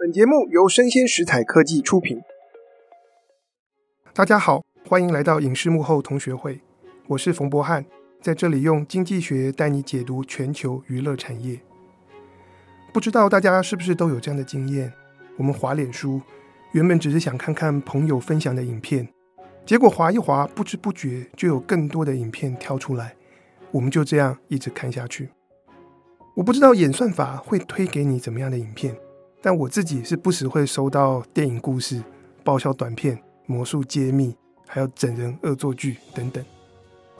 本节目由生鲜食材科技出品。大家好，欢迎来到影视幕后同学会，我是冯博翰，在这里用经济学带你解读全球娱乐产业。不知道大家是不是都有这样的经验？我们滑脸书，原本只是想看看朋友分享的影片，结果滑一滑，不知不觉就有更多的影片跳出来，我们就这样一直看下去。我不知道演算法会推给你怎么样的影片。但我自己是不时会收到电影故事、爆笑短片、魔术揭秘，还有整人恶作剧等等。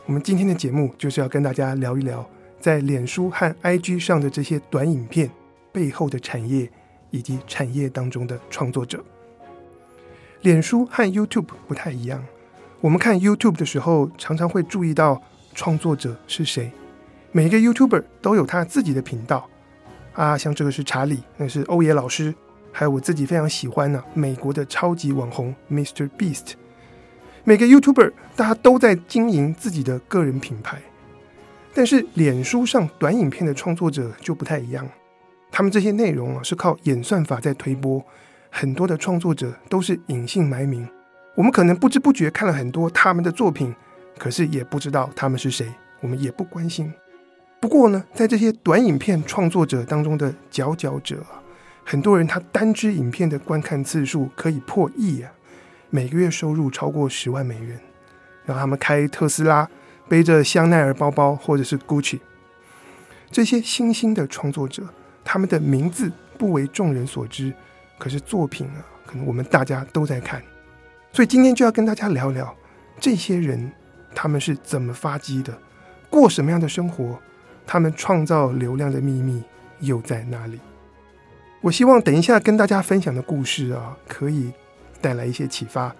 我们今天的节目就是要跟大家聊一聊，在脸书和 IG 上的这些短影片背后的产业，以及产业当中的创作者。脸书和 YouTube 不太一样，我们看 YouTube 的时候，常常会注意到创作者是谁。每一个 YouTuber 都有他自己的频道。啊，像这个是查理，那是欧爷老师，还有我自己非常喜欢呢、美国的超级网红 Mr. Beast。每个 YouTuber 大家都在经营自己的个人品牌，但是脸书上短影片的创作者就不太一样，他们这些内容啊是靠演算法在推播，很多的创作者都是隐姓埋名，我们可能不知不觉看了很多他们的作品，可是也不知道他们是谁，我们也不关心。不过呢，在这些短影片创作者当中的佼佼者啊，很多人他单支影片的观看次数可以破亿啊，每个月收入超过十万美元，然后他们开特斯拉，背着香奈儿包包或者是 Gucci。这些新兴的创作者，他们的名字不为众人所知，可是作品啊，可能我们大家都在看。所以今天就要跟大家聊聊这些人，他们是怎么发迹的，过什么样的生活。他们创造流量的秘密又在哪里？我希望等一下跟大家分享的故事啊，可以带来一些启发，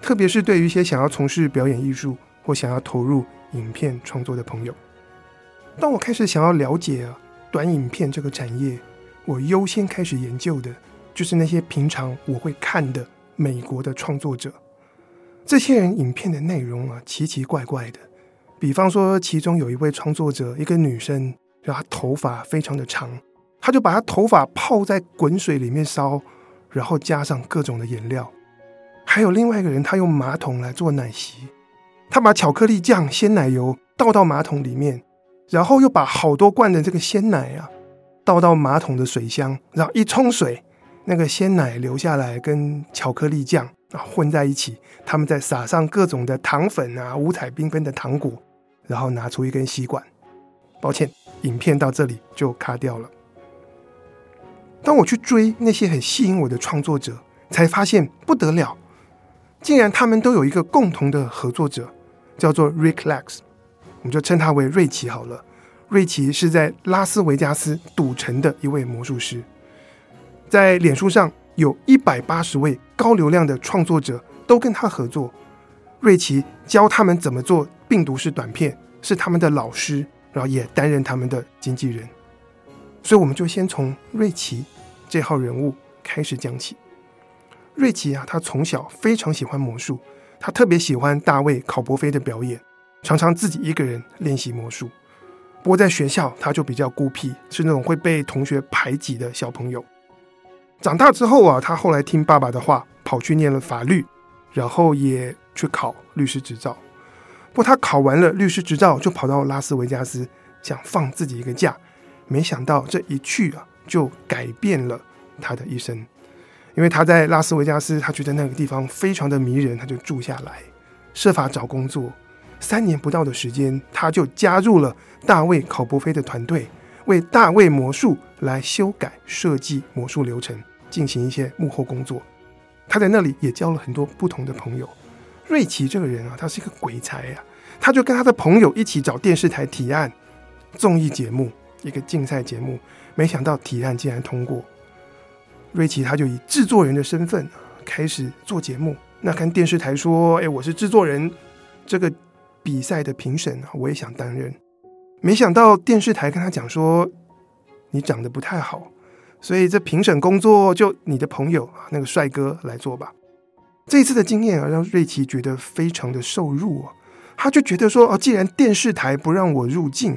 特别是对于一些想要从事表演艺术或想要投入影片创作的朋友。当我开始想要了解啊短影片这个产业，我优先开始研究的就是那些平常我会看的美国的创作者。这些人影片的内容啊，奇奇怪怪的。比方说，其中有一位创作者，一个女生，然后她头发非常的长，她就把她头发泡在滚水里面烧，然后加上各种的颜料。还有另外一个人，他用马桶来做奶昔，他把巧克力酱、鲜奶油倒到马桶里面，然后又把好多罐的这个鲜奶啊倒到马桶的水箱，然后一冲水，那个鲜奶流下来跟巧克力酱啊混在一起，他们再撒上各种的糖粉啊，五彩缤纷的糖果。然后拿出一根吸管，抱歉，影片到这里就卡掉了。当我去追那些很吸引我的创作者，才发现不得了，竟然他们都有一个共同的合作者，叫做 Rick Lax，我们就称他为瑞奇好了。瑞奇是在拉斯维加斯赌城的一位魔术师，在脸书上有一百八十位高流量的创作者都跟他合作。瑞奇教他们怎么做病毒式短片，是他们的老师，然后也担任他们的经纪人。所以，我们就先从瑞奇这号人物开始讲起。瑞奇啊，他从小非常喜欢魔术，他特别喜欢大卫·考伯菲的表演，常常自己一个人练习魔术。不过，在学校他就比较孤僻，是那种会被同学排挤的小朋友。长大之后啊，他后来听爸爸的话，跑去念了法律，然后也。去考律师执照，不过他考完了律师执照，就跑到拉斯维加斯，想放自己一个假。没想到这一去啊，就改变了他的一生。因为他在拉斯维加斯，他觉得那个地方非常的迷人，他就住下来，设法找工作。三年不到的时间，他就加入了大卫考伯菲的团队，为大卫魔术来修改设计魔术流程，进行一些幕后工作。他在那里也交了很多不同的朋友。瑞奇这个人啊，他是一个鬼才呀、啊！他就跟他的朋友一起找电视台提案，综艺节目一个竞赛节目，没想到提案竟然通过。瑞奇他就以制作人的身份开始做节目。那跟电视台说：“哎，我是制作人，这个比赛的评审，我也想担任。”没想到电视台跟他讲说：“你长得不太好，所以这评审工作就你的朋友，那个帅哥来做吧。”这一次的经验啊，让瑞奇觉得非常的受辱啊。他就觉得说，哦，既然电视台不让我入镜，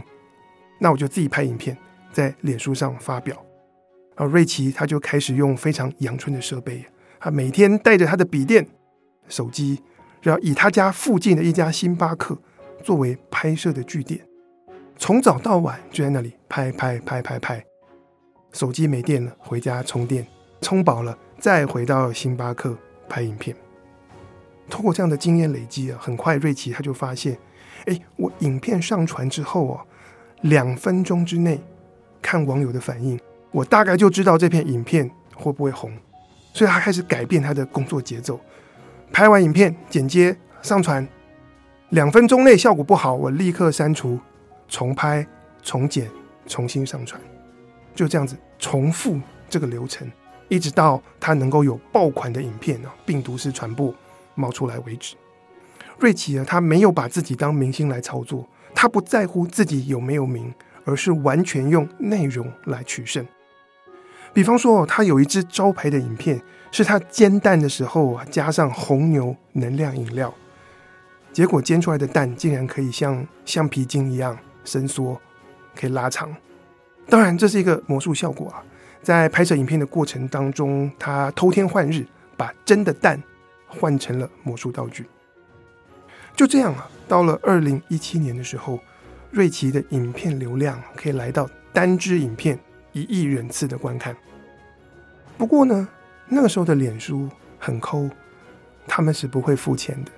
那我就自己拍影片，在脸书上发表。然后瑞奇他就开始用非常阳春的设备，他每天带着他的笔电、手机，然后以他家附近的一家星巴克作为拍摄的据点，从早到晚就在那里拍拍拍拍拍。手机没电了，回家充电，充饱了再回到星巴克拍影片。通过这样的经验累积啊，很快瑞奇他就发现，哎，我影片上传之后啊，两分钟之内看网友的反应。我大概就知道这片影片会不会红，所以他开始改变他的工作节奏。拍完影片剪接上传，两分钟内效果不好，我立刻删除，重拍、重剪、重新上传，就这样子重复这个流程，一直到他能够有爆款的影片啊，病毒式传播冒出来为止。瑞奇啊，他没有把自己当明星来操作，他不在乎自己有没有名，而是完全用内容来取胜。比方说，他有一支招牌的影片，是他煎蛋的时候啊，加上红牛能量饮料，结果煎出来的蛋竟然可以像橡皮筋一样伸缩，可以拉长。当然，这是一个魔术效果啊。在拍摄影片的过程当中，他偷天换日，把真的蛋换成了魔术道具。就这样啊，到了二零一七年的时候，瑞奇的影片流量可以来到单支影片一亿人次的观看。不过呢，那个时候的脸书很抠，他们是不会付钱的。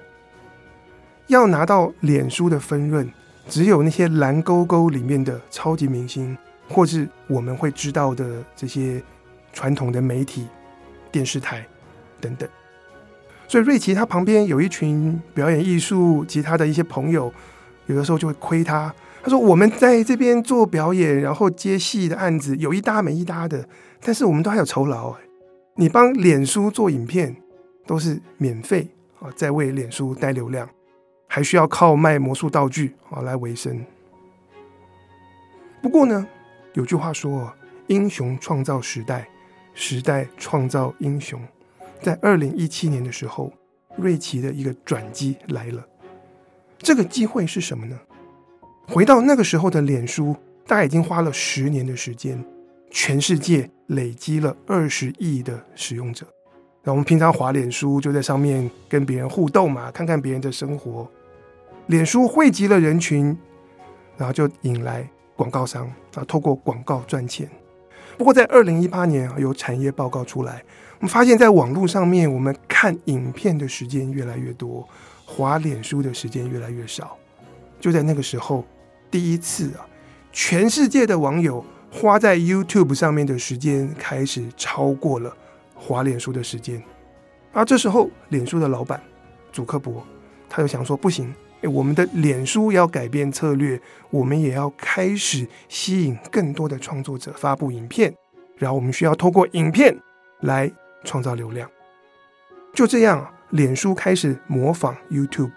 要拿到脸书的分润，只有那些蓝勾勾里面的超级明星，或是我们会知道的这些传统的媒体、电视台等等。所以瑞奇他旁边有一群表演艺术及他的一些朋友，有的时候就会亏他。他说：“我们在这边做表演，然后接戏的案子有一搭没一搭的，但是我们都还有酬劳。你帮脸书做影片都是免费啊，在为脸书带流量，还需要靠卖魔术道具啊来维生。不过呢，有句话说：英雄创造时代，时代创造英雄。在二零一七年的时候，瑞奇的一个转机来了。这个机会是什么呢？”回到那个时候的脸书，大概已经花了十年的时间，全世界累积了二十亿的使用者。那我们平常滑脸书，就在上面跟别人互动嘛，看看别人的生活。脸书汇集了人群，然后就引来广告商啊，透过广告赚钱。不过在二零一八年啊，有产业报告出来，我们发现在网络上面，我们看影片的时间越来越多，滑脸书的时间越来越少。就在那个时候。第一次啊，全世界的网友花在 YouTube 上面的时间开始超过了滑脸书的时间。而这时候，脸书的老板祖克伯他就想说：“不行，我们的脸书要改变策略，我们也要开始吸引更多的创作者发布影片，然后我们需要透过影片来创造流量。”就这样，脸书开始模仿 YouTube，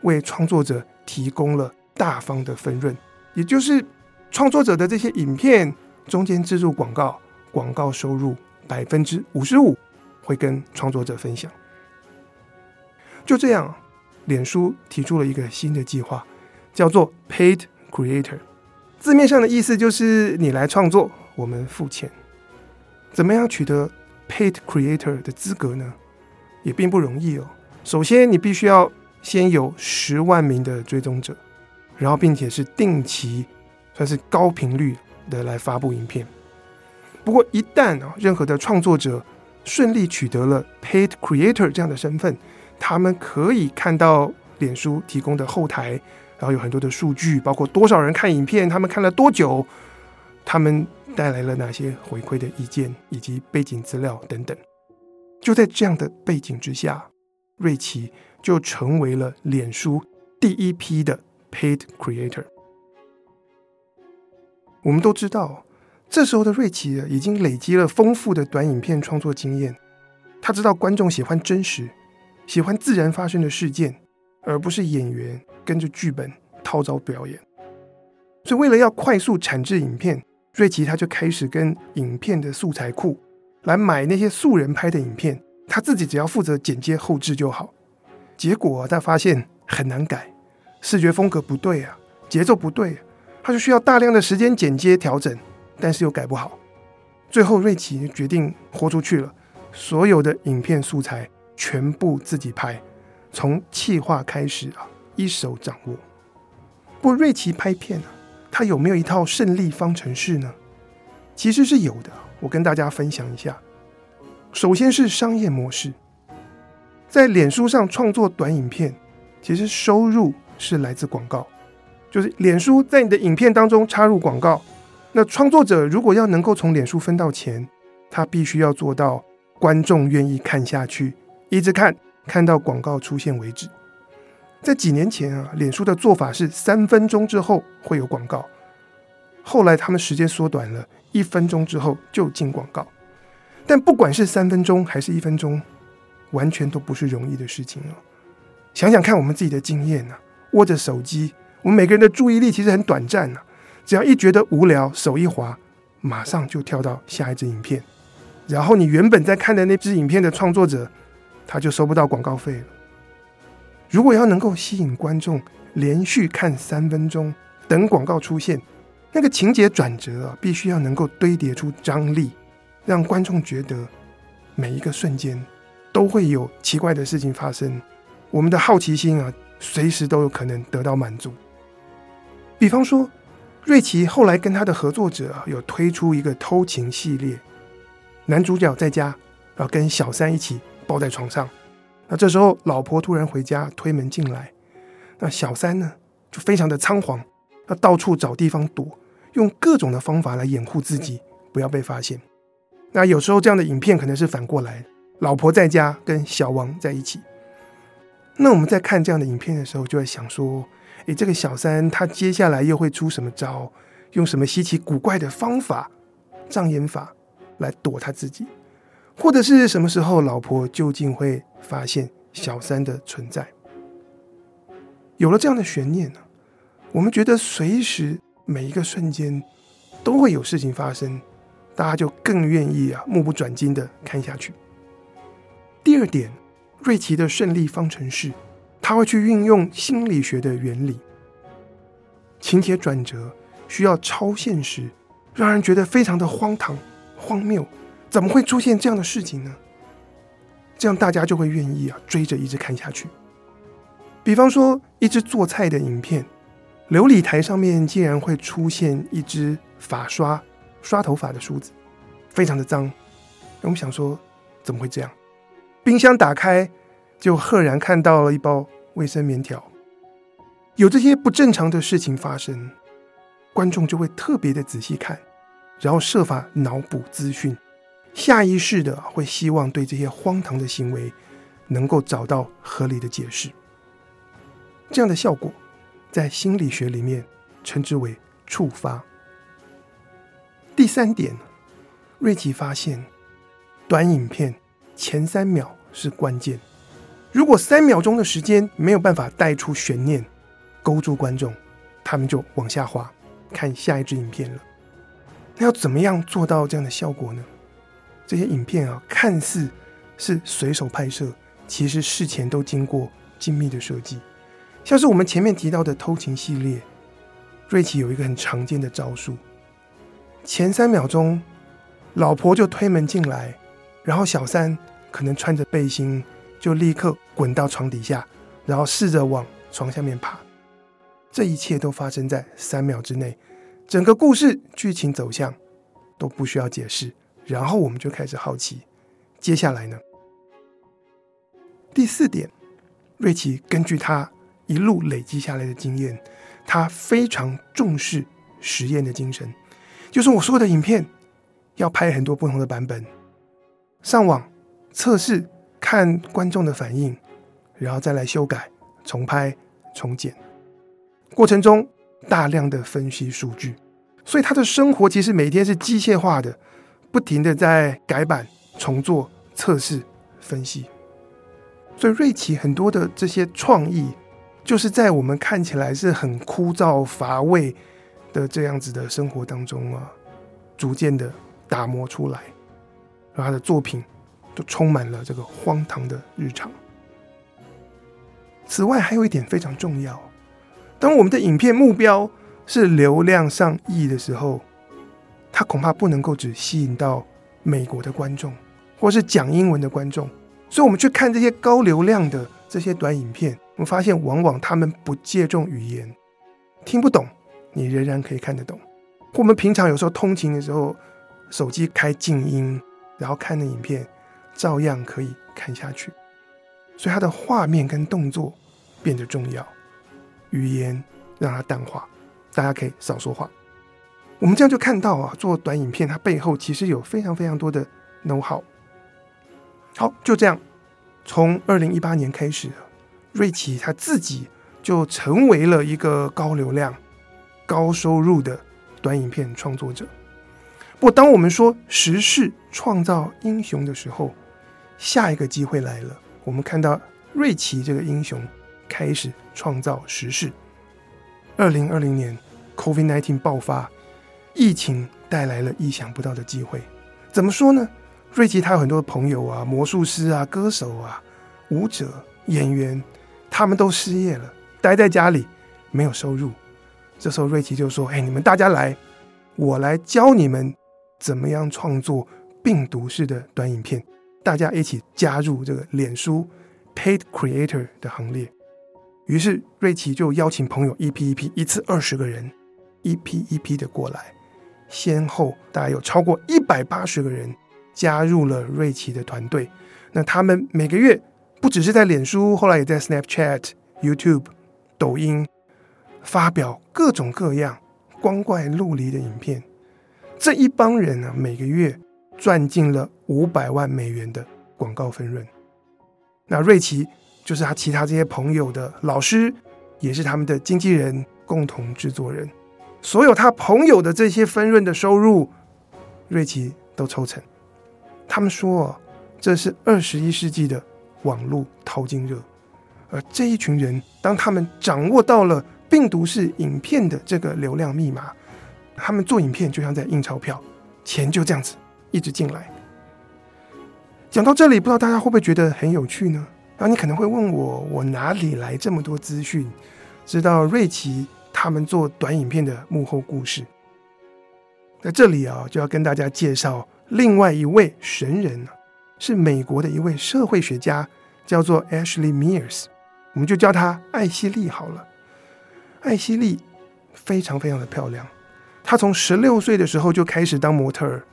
为创作者提供了。大方的分润，也就是创作者的这些影片中间植入广告，广告收入百分之五十五会跟创作者分享。就这样，脸书提出了一个新的计划，叫做 Paid Creator。字面上的意思就是你来创作，我们付钱。怎么样取得 Paid Creator 的资格呢？也并不容易哦。首先，你必须要先有十万名的追踪者。然后，并且是定期，算是高频率的来发布影片。不过，一旦啊，任何的创作者顺利取得了 Paid Creator 这样的身份，他们可以看到脸书提供的后台，然后有很多的数据，包括多少人看影片，他们看了多久，他们带来了哪些回馈的意见，以及背景资料等等。就在这样的背景之下，瑞奇就成为了脸书第一批的。Paid Creator，我们都知道，这时候的瑞奇已经累积了丰富的短影片创作经验。他知道观众喜欢真实，喜欢自然发生的事件，而不是演员跟着剧本套招表演。所以，为了要快速产制影片，瑞奇他就开始跟影片的素材库来买那些素人拍的影片，他自己只要负责剪接后置就好。结果他发现很难改。视觉风格不对啊，节奏不对，他就需要大量的时间剪接调整，但是又改不好。最后瑞奇决定豁出去了，所有的影片素材全部自己拍，从企划开始啊，一手掌握。不过瑞奇拍片啊，他有没有一套胜利方程式呢？其实是有的，我跟大家分享一下。首先是商业模式，在脸书上创作短影片，其实收入是来自广告，就是脸书在你的影片当中插入广告。那创作者如果要能够从脸书分到钱，他必须要做到观众愿意看下去，一直看，看到广告出现为止。在几年前啊，脸书的做法是三分钟之后会有广告，后来他们时间缩短了，一分钟之后就进广告。但不管是三分钟还是一分钟，完全都不是容易的事情哦。想想看，我们自己的经验啊，握着手机，我们每个人的注意力其实很短暂呐。只要一觉得无聊，手一滑，马上就跳到下一支影片，然后你原本在看的那支影片的创作者，他就收不到广告费了。如果要能够吸引观众连续看三分钟，等广告出现，那个情节转折啊，必须要能够堆叠出张力。让观众觉得每一个瞬间都会有奇怪的事情发生，我们的好奇心啊，随时都有可能得到满足。比方说，瑞奇后来跟他的合作者，有推出一个偷情系列，男主角在家，然后跟小三一起抱在床上，那这时候老婆突然回家推门进来，那小三呢就非常的仓皇，要到处找地方躲，用各种的方法来掩护自己，不要被发现。那有时候这样的影片可能是反过来，老婆在家跟小王在一起。那我们在看这样的影片的时候，就会想说：诶，这个小三他接下来又会出什么招？用什么稀奇古怪的方法、障眼法来躲他自己？或者是什么时候老婆究竟会发现小三的存在？有了这样的悬念呢，我们觉得随时每一个瞬间都会有事情发生。大家就更愿意啊，目不转睛的看下去。第二点，瑞奇的胜利方程式，他会去运用心理学的原理，情节转折需要超现实，让人觉得非常的荒唐、荒谬，怎么会出现这样的事情呢？这样大家就会愿意啊，追着一直看下去。比方说，一支做菜的影片，琉璃台上面竟然会出现一支发刷。刷头发的梳子，非常的脏。我们想说，怎么会这样？冰箱打开，就赫然看到了一包卫生棉条。有这些不正常的事情发生，观众就会特别的仔细看，然后设法脑补资讯，下意识的会希望对这些荒唐的行为能够找到合理的解释。这样的效果，在心理学里面称之为触发。第三点，瑞奇发现，短影片前三秒是关键。如果三秒钟的时间没有办法带出悬念，勾住观众，他们就往下滑，看下一支影片了。那要怎么样做到这样的效果呢？这些影片啊，看似是随手拍摄，其实事前都经过精密的设计。像是我们前面提到的偷情系列，瑞奇有一个很常见的招数。前三秒钟，老婆就推门进来，然后小三可能穿着背心就立刻滚到床底下，然后试着往床下面爬。这一切都发生在三秒之内，整个故事剧情走向都不需要解释。然后我们就开始好奇，接下来呢？第四点，瑞奇根据他一路累积下来的经验，他非常重视实验的精神。就是我说的影片，要拍很多不同的版本，上网测试，看观众的反应，然后再来修改、重拍、重剪。过程中大量的分析数据，所以他的生活其实每天是机械化的，不停的在改版、重做、测试、分析。所以瑞奇很多的这些创意，就是在我们看起来是很枯燥乏味。的这样子的生活当中啊，逐渐的打磨出来，而他的作品都充满了这个荒唐的日常。此外，还有一点非常重要，当我们的影片目标是流量上亿的时候，它恐怕不能够只吸引到美国的观众，或是讲英文的观众。所以，我们去看这些高流量的这些短影片，我们发现往往他们不借重语言，听不懂，你仍然可以看得懂。我们平常有时候通勤的时候，手机开静音，然后看的影片，照样可以看下去。所以，它的画面跟动作变得重要，语言让它淡化，大家可以少说话。我们这样就看到啊，做短影片它背后其实有非常非常多的 know-how。好，就这样，从二零一八年开始，瑞奇他自己就成为了一个高流量、高收入的短影片创作者。不过，当我们说时势创造英雄的时候，下一个机会来了。我们看到瑞奇这个英雄开始创造时势。二零二零年，COVID-19 爆发，疫情带来了意想不到的机会。怎么说呢？瑞奇他有很多朋友啊，魔术师啊，歌手啊，舞者、演员，他们都失业了，待在家里没有收入。这时候瑞奇就说：“哎，你们大家来，我来教你们怎么样创作病毒式的短影片，大家一起加入这个脸书 Paid Creator 的行列。”于是瑞奇就邀请朋友一批一批，一次二十个人，一批一批的过来，先后大概有超过一百八十个人。加入了瑞奇的团队，那他们每个月不只是在脸书，后来也在 Snapchat、YouTube、抖音发表各种各样光怪陆离的影片。这一帮人呢、啊，每个月赚进了五百万美元的广告分润。那瑞奇就是他其他这些朋友的老师，也是他们的经纪人、共同制作人。所有他朋友的这些分润的收入，瑞奇都抽成。他们说，这是二十一世纪的网络淘金热，而这一群人，当他们掌握到了病毒式影片的这个流量密码，他们做影片就像在印钞票，钱就这样子一直进来。讲到这里，不知道大家会不会觉得很有趣呢？然后你可能会问我，我哪里来这么多资讯，知道瑞奇他们做短影片的幕后故事？在这里啊，就要跟大家介绍。另外一位神人是美国的一位社会学家，叫做 Ashley Mears，我们就叫她艾希莉好了。艾希莉非常非常的漂亮，她从十六岁的时候就开始当模特儿，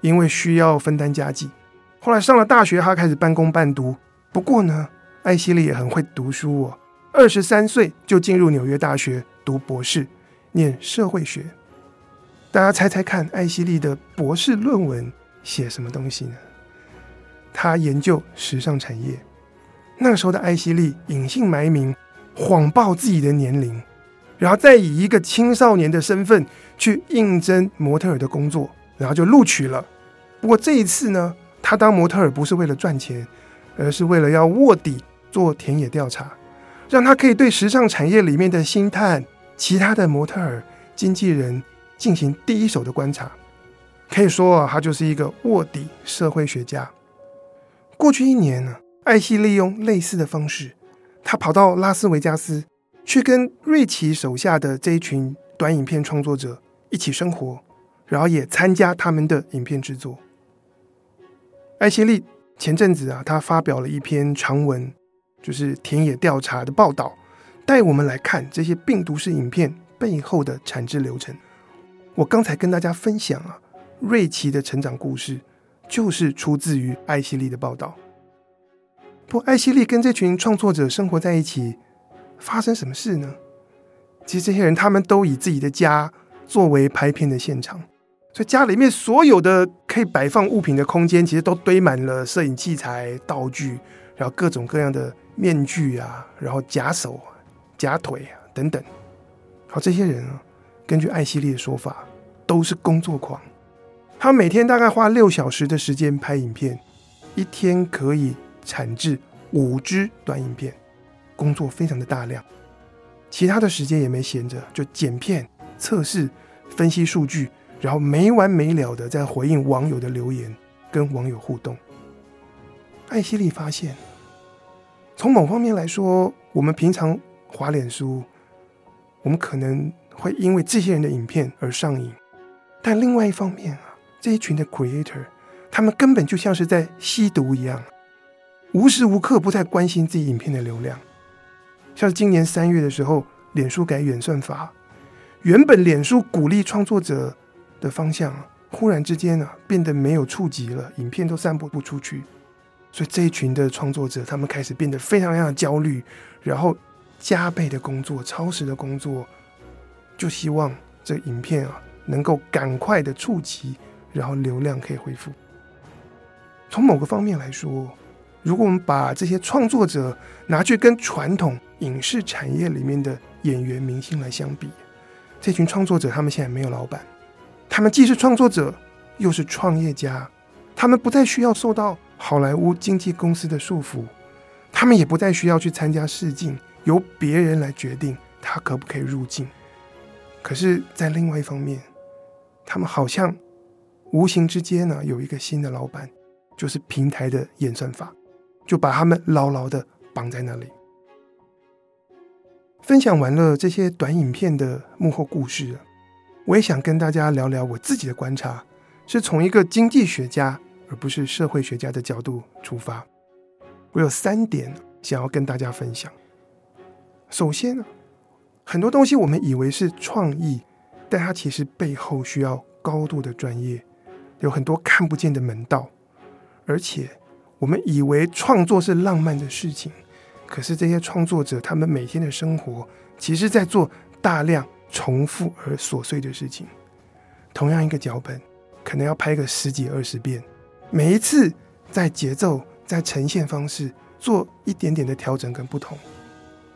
因为需要分担家计。后来上了大学，她开始半工半读。不过呢，艾希莉也很会读书哦，二十三岁就进入纽约大学读博士，念社会学。大家猜猜看，艾希莉的博士论文写什么东西呢？他研究时尚产业。那个时候的艾希莉隐姓埋名，谎报自己的年龄，然后再以一个青少年的身份去应征模特儿的工作，然后就录取了。不过这一次呢，他当模特儿不是为了赚钱，而是为了要卧底做田野调查，让他可以对时尚产业里面的星探、其他的模特儿、经纪人。进行第一手的观察，可以说啊，他就是一个卧底社会学家。过去一年呢，艾希利用类似的方式，他跑到拉斯维加斯去跟瑞奇手下的这一群短影片创作者一起生活，然后也参加他们的影片制作。艾希利前阵子啊，他发表了一篇长文，就是田野调查的报道，带我们来看这些病毒式影片背后的产制流程。我刚才跟大家分享啊，瑞奇的成长故事就是出自于艾希莉的报道。不，艾希莉跟这群创作者生活在一起，发生什么事呢？其实这些人他们都以自己的家作为拍片的现场，所以家里面所有的可以摆放物品的空间，其实都堆满了摄影器材、道具，然后各种各样的面具啊，然后假手、假腿啊等等。好，这些人啊。根据艾希莉的说法，都是工作狂。他每天大概花六小时的时间拍影片，一天可以产制五支短影片，工作非常的大量。其他的时间也没闲着，就剪片、测试、分析数据，然后没完没了的在回应网友的留言，跟网友互动。艾希莉发现，从某方面来说，我们平常滑脸书，我们可能。会因为这些人的影片而上瘾，但另外一方面啊，这一群的 creator，他们根本就像是在吸毒一样，无时无刻不在关心自己影片的流量。像是今年三月的时候，脸书改演算法，原本脸书鼓励创作者的方向，忽然之间啊，变得没有触及了，影片都散播不出去。所以这一群的创作者，他们开始变得非常非常焦虑，然后加倍的工作，超时的工作，就希望这影片啊能够赶快的触及，然后流量可以恢复。从某个方面来说，如果我们把这些创作者拿去跟传统影视产业里面的演员明星来相比，这群创作者他们现在没有老板，他们既是创作者，又是创业家，他们不再需要受到好莱坞经纪公司的束缚，他们也不再需要去参加试镜，由别人来决定他可不可以入境。可是，在另外一方面，他们好像无形之间呢，有一个新的老板，就是平台的演算法，就把他们牢牢的绑在那里。分享完了这些短影片的幕后故事，我也想跟大家聊聊我自己的观察，是从一个经济学家。而不是社会学家的角度出发，我有三点想要跟大家分享。首先呢，很多东西我们以为是创意，但它其实背后需要高度的专业，有很多看不见的门道。而且我们以为创作是浪漫的事情，可是这些创作者他们每天的生活，其实在做大量重复而琐碎的事情。同样一个脚本，可能要拍个十几二十遍。每一次在节奏、在呈现方式做一点点的调整跟不同，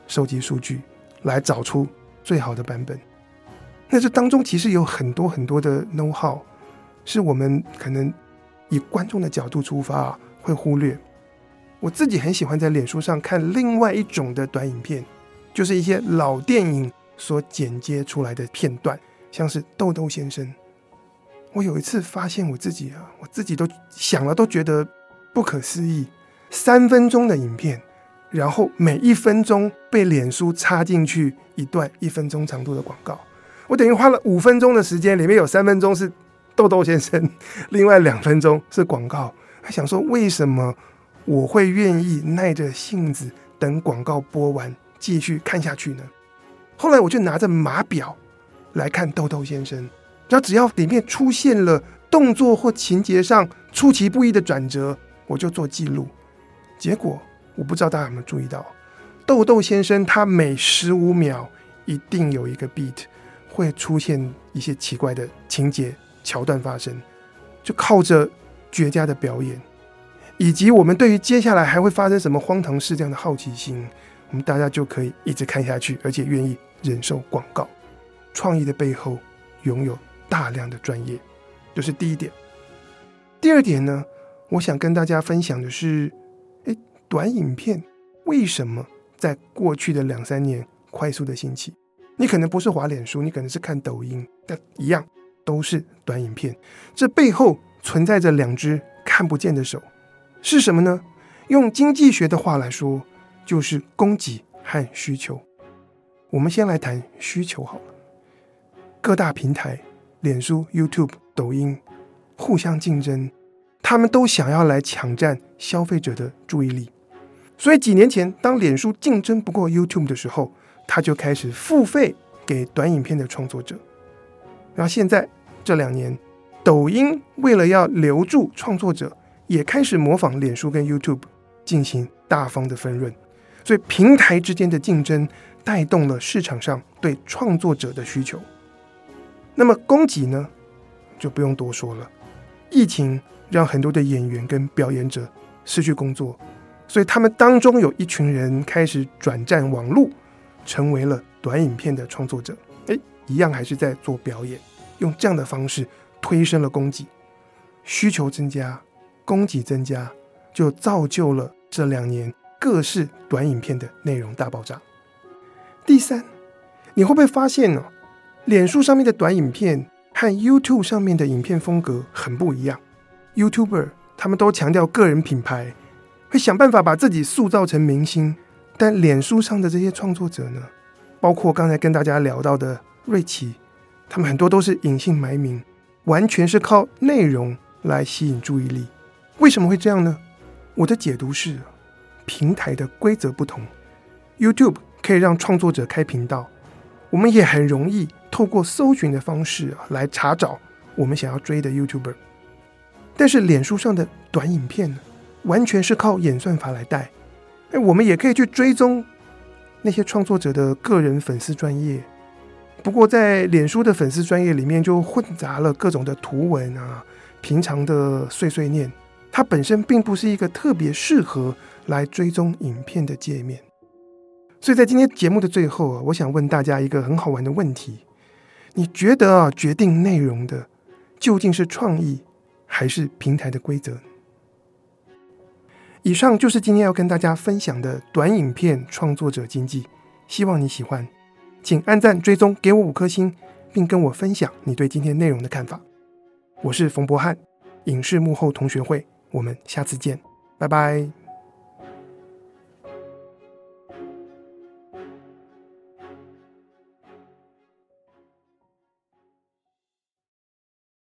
收集数据来找出最好的版本。那这当中其实有很多很多的 know how，是我们可能以观众的角度出发会忽略。我自己很喜欢在脸书上看另外一种的短影片，就是一些老电影所剪接出来的片段，像是豆豆先生。我有一次发现我自己啊，我自己都想了，都觉得不可思议。三分钟的影片，然后每一分钟被脸书插进去一段一分钟长度的广告，我等于花了五分钟的时间，里面有三分钟是豆豆先生，另外两分钟是广告。还想说，为什么我会愿意耐着性子等广告播完继续看下去呢？后来我就拿着码表来看豆豆先生。然后只要里面出现了动作或情节上出其不意的转折，我就做记录。结果我不知道大家有没有注意到，豆豆先生他每十五秒一定有一个 beat 会出现一些奇怪的情节桥段发生，就靠着绝佳的表演，以及我们对于接下来还会发生什么荒唐事这样的好奇心，我们大家就可以一直看下去，而且愿意忍受广告。创意的背后拥有。大量的专业，就是第一点。第二点呢，我想跟大家分享的是，短影片为什么在过去的两三年快速的兴起？你可能不是滑脸书，你可能是看抖音，但一样都是短影片。这背后存在着两只看不见的手，是什么呢？用经济学的话来说，就是供给和需求。我们先来谈需求好了，各大平台。脸书、YouTube、抖音互相竞争，他们都想要来抢占消费者的注意力。所以几年前，当脸书竞争不过 YouTube 的时候，他就开始付费给短影片的创作者。然后现在这两年，抖音为了要留住创作者，也开始模仿脸书跟 YouTube 进行大方的分润。所以平台之间的竞争带动了市场上对创作者的需求。那么供给呢，就不用多说了。疫情让很多的演员跟表演者失去工作，所以他们当中有一群人开始转战网络，成为了短影片的创作者。诶，一样还是在做表演，用这样的方式推升了供给，需求增加，供给增加，就造就了这两年各式短影片的内容大爆炸。第三，你会不会发现呢？脸书上面的短影片和 YouTube 上面的影片风格很不一样。YouTuber 他们都强调个人品牌，会想办法把自己塑造成明星。但脸书上的这些创作者呢，包括刚才跟大家聊到的瑞奇，他们很多都是隐姓埋名，完全是靠内容来吸引注意力。为什么会这样呢？我的解读是，平台的规则不同。YouTube 可以让创作者开频道，我们也很容易透过搜寻的方式来查找我们想要追的 YouTuber。但是脸书上的短影片呢，完全是靠演算法来带。哎，我们也可以去追踪那些创作者的个人粉丝专业。不过在脸书的粉丝专业里面，就混杂了各种的图文啊，平常的碎碎念，它本身并不是一个特别适合来追踪影片的界面。所以在今天节目的最后啊，我想问大家一个很好玩的问题：你觉得啊，决定内容的究竟是创意，还是平台的规则？以上就是今天要跟大家分享的短影片创作者经济，希望你喜欢，请按赞、追踪，给我五颗星，并跟我分享你对今天内容的看法。我是冯博翰，影视幕后同学会，我们下次见，拜拜。